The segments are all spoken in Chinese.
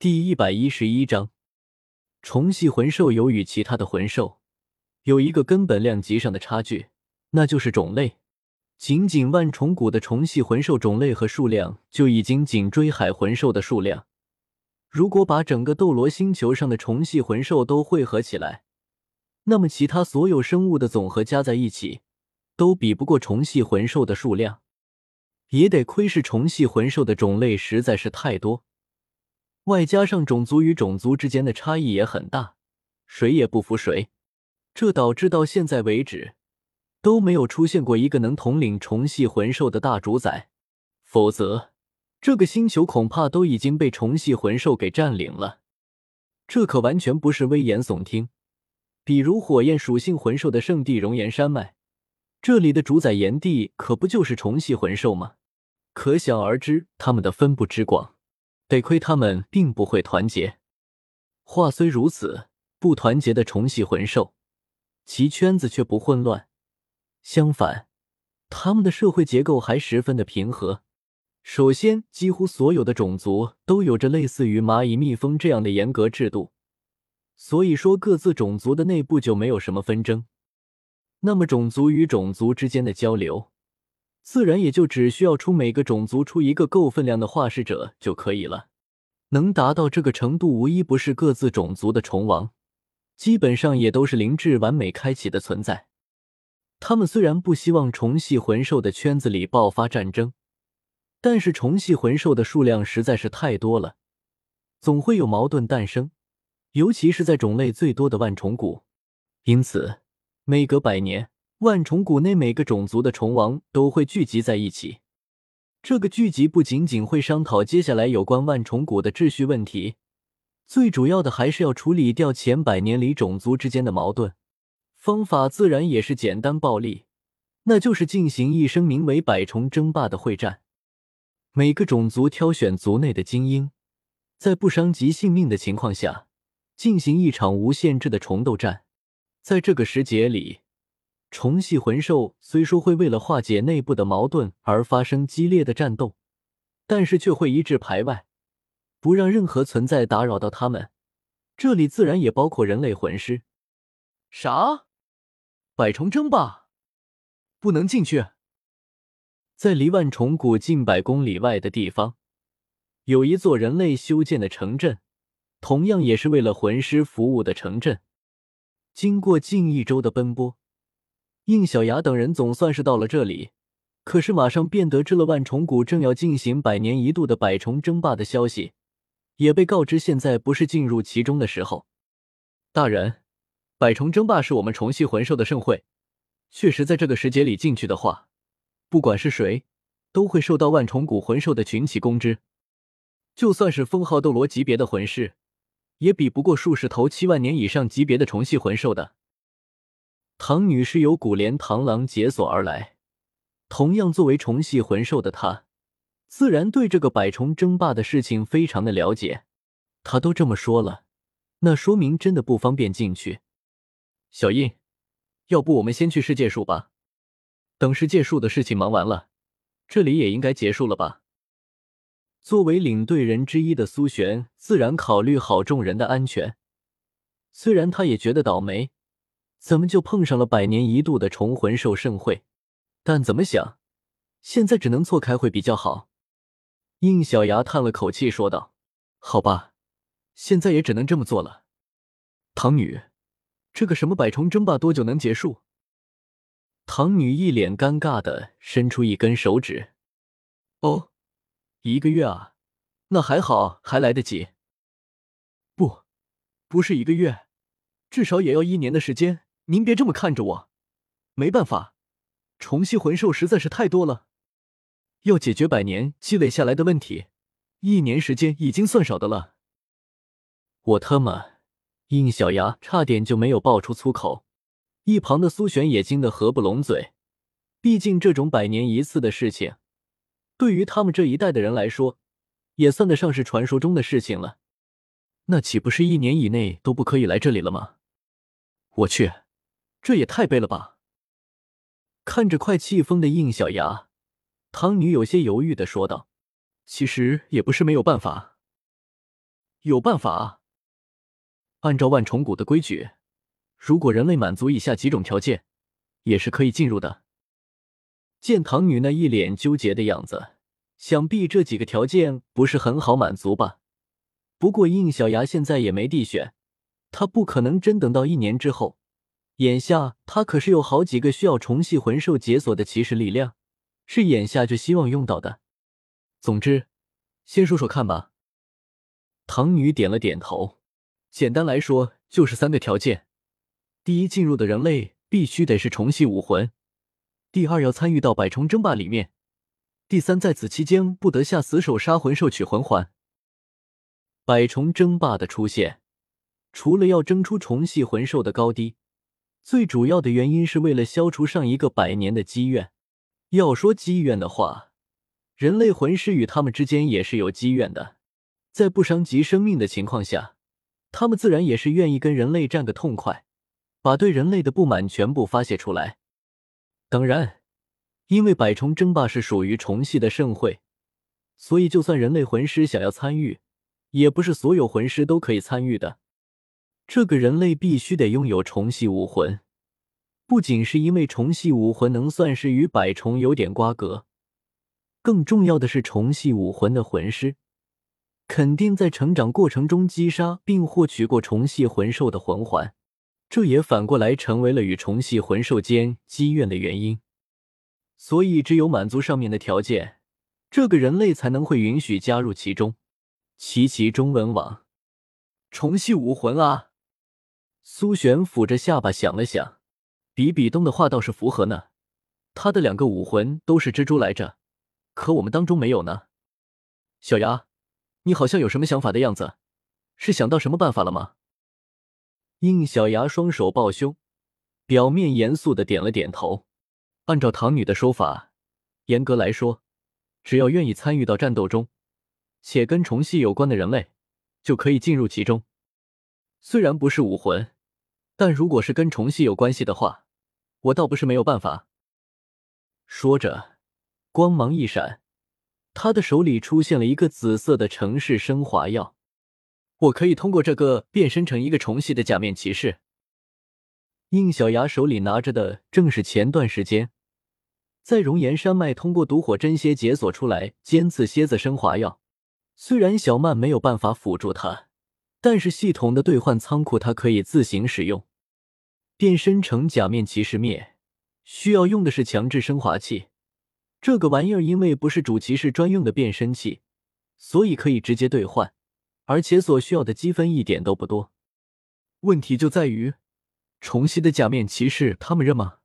第一百一十一章，虫系魂兽有与其他的魂兽有一个根本量级上的差距，那就是种类。仅仅万虫谷的虫系魂兽种类和数量就已经紧追海魂兽的数量。如果把整个斗罗星球上的虫系魂兽都汇合起来，那么其他所有生物的总和加在一起，都比不过虫系魂兽的数量。也得亏是虫系魂兽的种类实在是太多，外加上种族与种族之间的差异也很大，谁也不服谁，这导致到现在为止都没有出现过一个能统领虫系魂兽的大主宰，否则这个星球恐怕都已经被虫系魂兽给占领了。这可完全不是危言耸听，比如火焰属性魂兽的圣地熔岩山脉，这里的主宰炎帝可不就是虫系魂兽吗？可想而知，他们的分布之广，得亏他们并不会团结。话虽如此，不团结的虫系魂兽，其圈子却不混乱。相反，他们的社会结构还十分的平和。首先，几乎所有的种族都有着类似于蚂蚁、蜜蜂这样的严格制度，所以说各自种族的内部就没有什么纷争。那么，种族与种族之间的交流。自然也就只需要出每个种族出一个够分量的化世者就可以了。能达到这个程度，无一不是各自种族的虫王，基本上也都是灵智完美开启的存在。他们虽然不希望虫系魂兽的圈子里爆发战争，但是虫系魂兽的数量实在是太多了，总会有矛盾诞生。尤其是在种类最多的万虫谷，因此每隔百年。万虫谷内每个种族的虫王都会聚集在一起。这个聚集不仅仅会商讨接下来有关万虫谷的秩序问题，最主要的还是要处理掉前百年里种族之间的矛盾。方法自然也是简单暴力，那就是进行一声名为“百虫争霸”的会战。每个种族挑选族内的精英，在不伤及性命的情况下，进行一场无限制的虫斗战。在这个时节里。虫系魂兽虽说会为了化解内部的矛盾而发生激烈的战斗，但是却会一致排外，不让任何存在打扰到他们。这里自然也包括人类魂师。啥？百虫争霸？不能进去？在离万虫谷近百公里外的地方，有一座人类修建的城镇，同样也是为了魂师服务的城镇。经过近一周的奔波。应小牙等人总算是到了这里，可是马上便得知了万重谷正要进行百年一度的百虫争霸的消息，也被告知现在不是进入其中的时候。大人，百虫争霸是我们虫系魂兽的盛会，确实在这个时节里进去的话，不管是谁，都会受到万虫谷魂兽的群起攻之。就算是封号斗罗级别的魂师，也比不过数十头七万年以上级别的虫系魂兽的。唐女士由古莲螳螂解锁而来，同样作为虫系魂兽的她，自然对这个百虫争霸的事情非常的了解。她都这么说了，那说明真的不方便进去。小印，要不我们先去世界树吧？等世界树的事情忙完了，这里也应该结束了吧？作为领队人之一的苏璇，自然考虑好众人的安全。虽然他也觉得倒霉。怎么就碰上了百年一度的虫魂兽盛会？但怎么想，现在只能错开会比较好。应小牙叹了口气说道：“好吧，现在也只能这么做了。”唐女，这个什么百虫争霸多久能结束？唐女一脸尴尬的伸出一根手指：“哦，一个月啊，那还好，还来得及。不，不是一个月，至少也要一年的时间。”您别这么看着我，没办法，虫系魂兽实在是太多了，要解决百年积累下来的问题，一年时间已经算少的了。我他妈！应小牙差点就没有爆出粗口，一旁的苏璇也惊得合不拢嘴。毕竟这种百年一次的事情，对于他们这一代的人来说，也算得上是传说中的事情了。那岂不是一年以内都不可以来这里了吗？我去！这也太悲了吧！看着快气疯的应小牙，唐女有些犹豫的说道：“其实也不是没有办法。”有办法。按照万重谷的规矩，如果人类满足以下几种条件，也是可以进入的。见唐女那一脸纠结的样子，想必这几个条件不是很好满足吧？不过应小牙现在也没地选，他不可能真等到一年之后。眼下他可是有好几个需要重系魂兽解锁的骑士力量，是眼下就希望用到的。总之，先说说看吧。唐女点了点头。简单来说，就是三个条件：第一，进入的人类必须得是重系武魂；第二，要参与到百重争霸里面；第三，在此期间不得下死手杀魂兽取魂环。百重争霸的出现，除了要争出重系魂兽的高低。最主要的原因是为了消除上一个百年的积怨。要说积怨的话，人类魂师与他们之间也是有积怨的。在不伤及生命的情况下，他们自然也是愿意跟人类战个痛快，把对人类的不满全部发泄出来。当然，因为百虫争霸是属于虫系的盛会，所以就算人类魂师想要参与，也不是所有魂师都可以参与的。这个人类必须得拥有虫系武魂，不仅是因为虫系武魂能算是与百虫有点瓜葛，更重要的是虫系武魂的魂师肯定在成长过程中击杀并获取过虫系魂兽的魂环，这也反过来成为了与虫系魂兽间积怨的原因。所以，只有满足上面的条件，这个人类才能会允许加入其中。奇奇中文网，虫系武魂啊！苏璇抚着下巴想了想，比比东的话倒是符合呢。他的两个武魂都是蜘蛛来着，可我们当中没有呢。小牙，你好像有什么想法的样子，是想到什么办法了吗？应小牙双手抱胸，表面严肃的点了点头。按照唐女的说法，严格来说，只要愿意参与到战斗中，且跟虫系有关的人类，就可以进入其中。虽然不是武魂。但如果是跟虫系有关系的话，我倒不是没有办法。说着，光芒一闪，他的手里出现了一个紫色的城市升华药。我可以通过这个变身成一个虫系的假面骑士。应小牙手里拿着的正是前段时间在熔岩山脉通过毒火真蝎解锁出来尖刺蝎子升华药。虽然小曼没有办法辅助他，但是系统的兑换仓库它可以自行使用。变身成假面骑士灭，需要用的是强制升华器。这个玩意儿因为不是主骑士专用的变身器，所以可以直接兑换，而且所需要的积分一点都不多。问题就在于，重系的假面骑士他们认吗？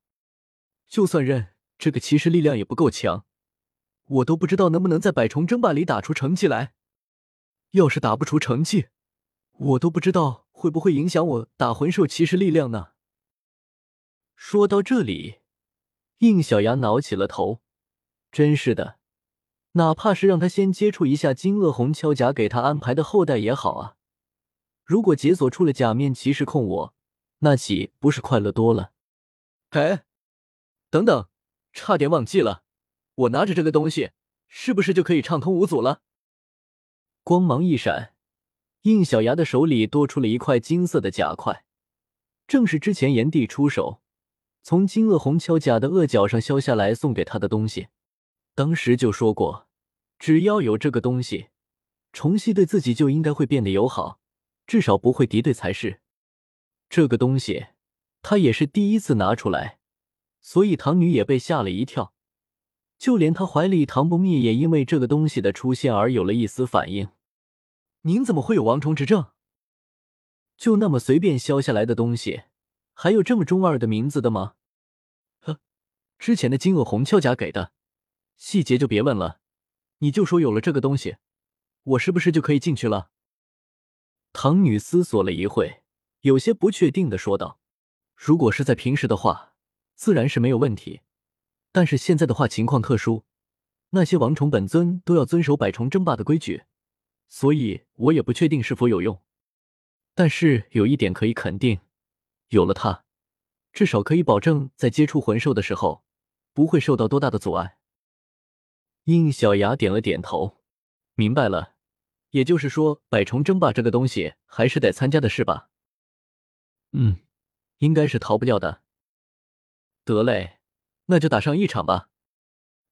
就算认，这个骑士力量也不够强，我都不知道能不能在百重争霸里打出成绩来。要是打不出成绩，我都不知道会不会影响我打魂兽骑士力量呢？说到这里，应小牙挠起了头。真是的，哪怕是让他先接触一下金鳄红锹甲给他安排的后代也好啊。如果解锁出了假面骑士控我，那岂不是快乐多了？哎，等等，差点忘记了，我拿着这个东西，是不是就可以畅通无阻了？光芒一闪，应小牙的手里多出了一块金色的甲块，正是之前炎帝出手。从金鳄红锹甲的鳄角上削下来送给他的东西，当时就说过，只要有这个东西，虫系对自己就应该会变得友好，至少不会敌对才是。这个东西他也是第一次拿出来，所以唐女也被吓了一跳，就连他怀里唐不灭也因为这个东西的出现而有了一丝反应。您怎么会有王虫之症？就那么随便削下来的东西？还有这么中二的名字的吗？呵，之前的金鳄红鞘甲给的，细节就别问了。你就说有了这个东西，我是不是就可以进去了？唐女思索了一会，有些不确定的说道：“如果是在平时的话，自然是没有问题。但是现在的话，情况特殊，那些王虫本尊都要遵守百虫争霸的规矩，所以我也不确定是否有用。但是有一点可以肯定。”有了它，至少可以保证在接触魂兽的时候不会受到多大的阻碍。应小牙点了点头，明白了。也就是说，百虫争霸这个东西还是得参加的是吧？嗯，应该是逃不掉的。得嘞，那就打上一场吧。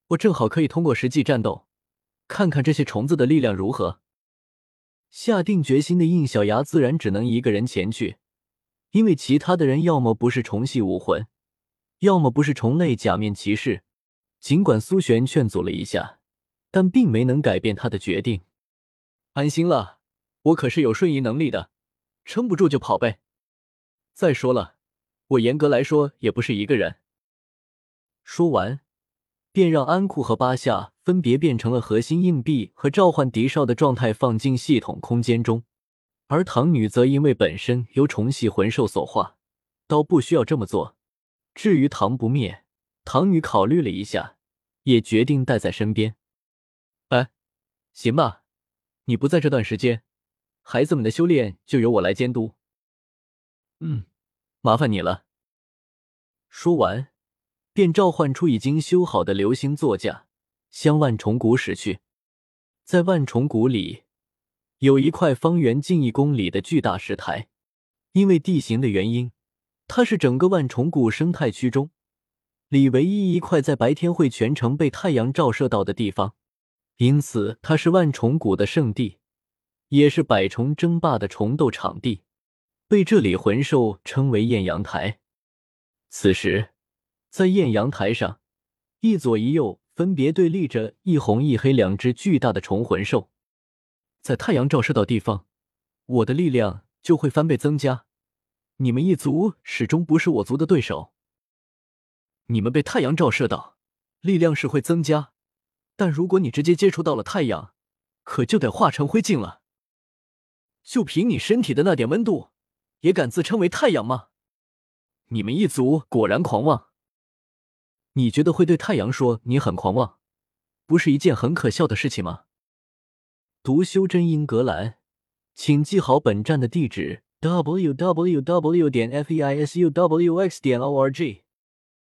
我正好可以通过实际战斗，看看这些虫子的力量如何。下定决心的应小牙自然只能一个人前去，因为其他的人要么不是虫系武魂，要么不是虫类假面骑士。尽管苏璇劝阻了一下，但并没能改变他的决定。安心了，我可是有瞬移能力的，撑不住就跑呗。再说了，我严格来说也不是一个人。说完，便让安库和巴夏分别变成了核心硬币和召唤敌少的状态，放进系统空间中。而唐女则因为本身由虫系魂兽所化，倒不需要这么做。至于唐不灭。唐女考虑了一下，也决定带在身边。哎，行吧，你不在这段时间，孩子们的修炼就由我来监督。嗯，麻烦你了。说完，便召唤出已经修好的流星座驾，向万重谷驶去。在万重谷里，有一块方圆近一公里的巨大石台，因为地形的原因，它是整个万重谷生态区中。里唯一一块在白天会全程被太阳照射到的地方，因此它是万重谷的圣地，也是百虫争霸的虫斗场地，被这里魂兽称为艳阳台。此时，在艳阳台上，一左一右分别对立着一红一黑两只巨大的虫魂兽，在太阳照射到地方，我的力量就会翻倍增加。你们一族始终不是我族的对手。你们被太阳照射到，力量是会增加，但如果你直接接触到了太阳，可就得化成灰烬了。就凭你身体的那点温度，也敢自称为太阳吗？你们一族果然狂妄。你觉得会对太阳说你很狂妄，不是一件很可笑的事情吗？读修真英格兰，请记好本站的地址：w w w. 点 f e i s u w x. 点 o r g。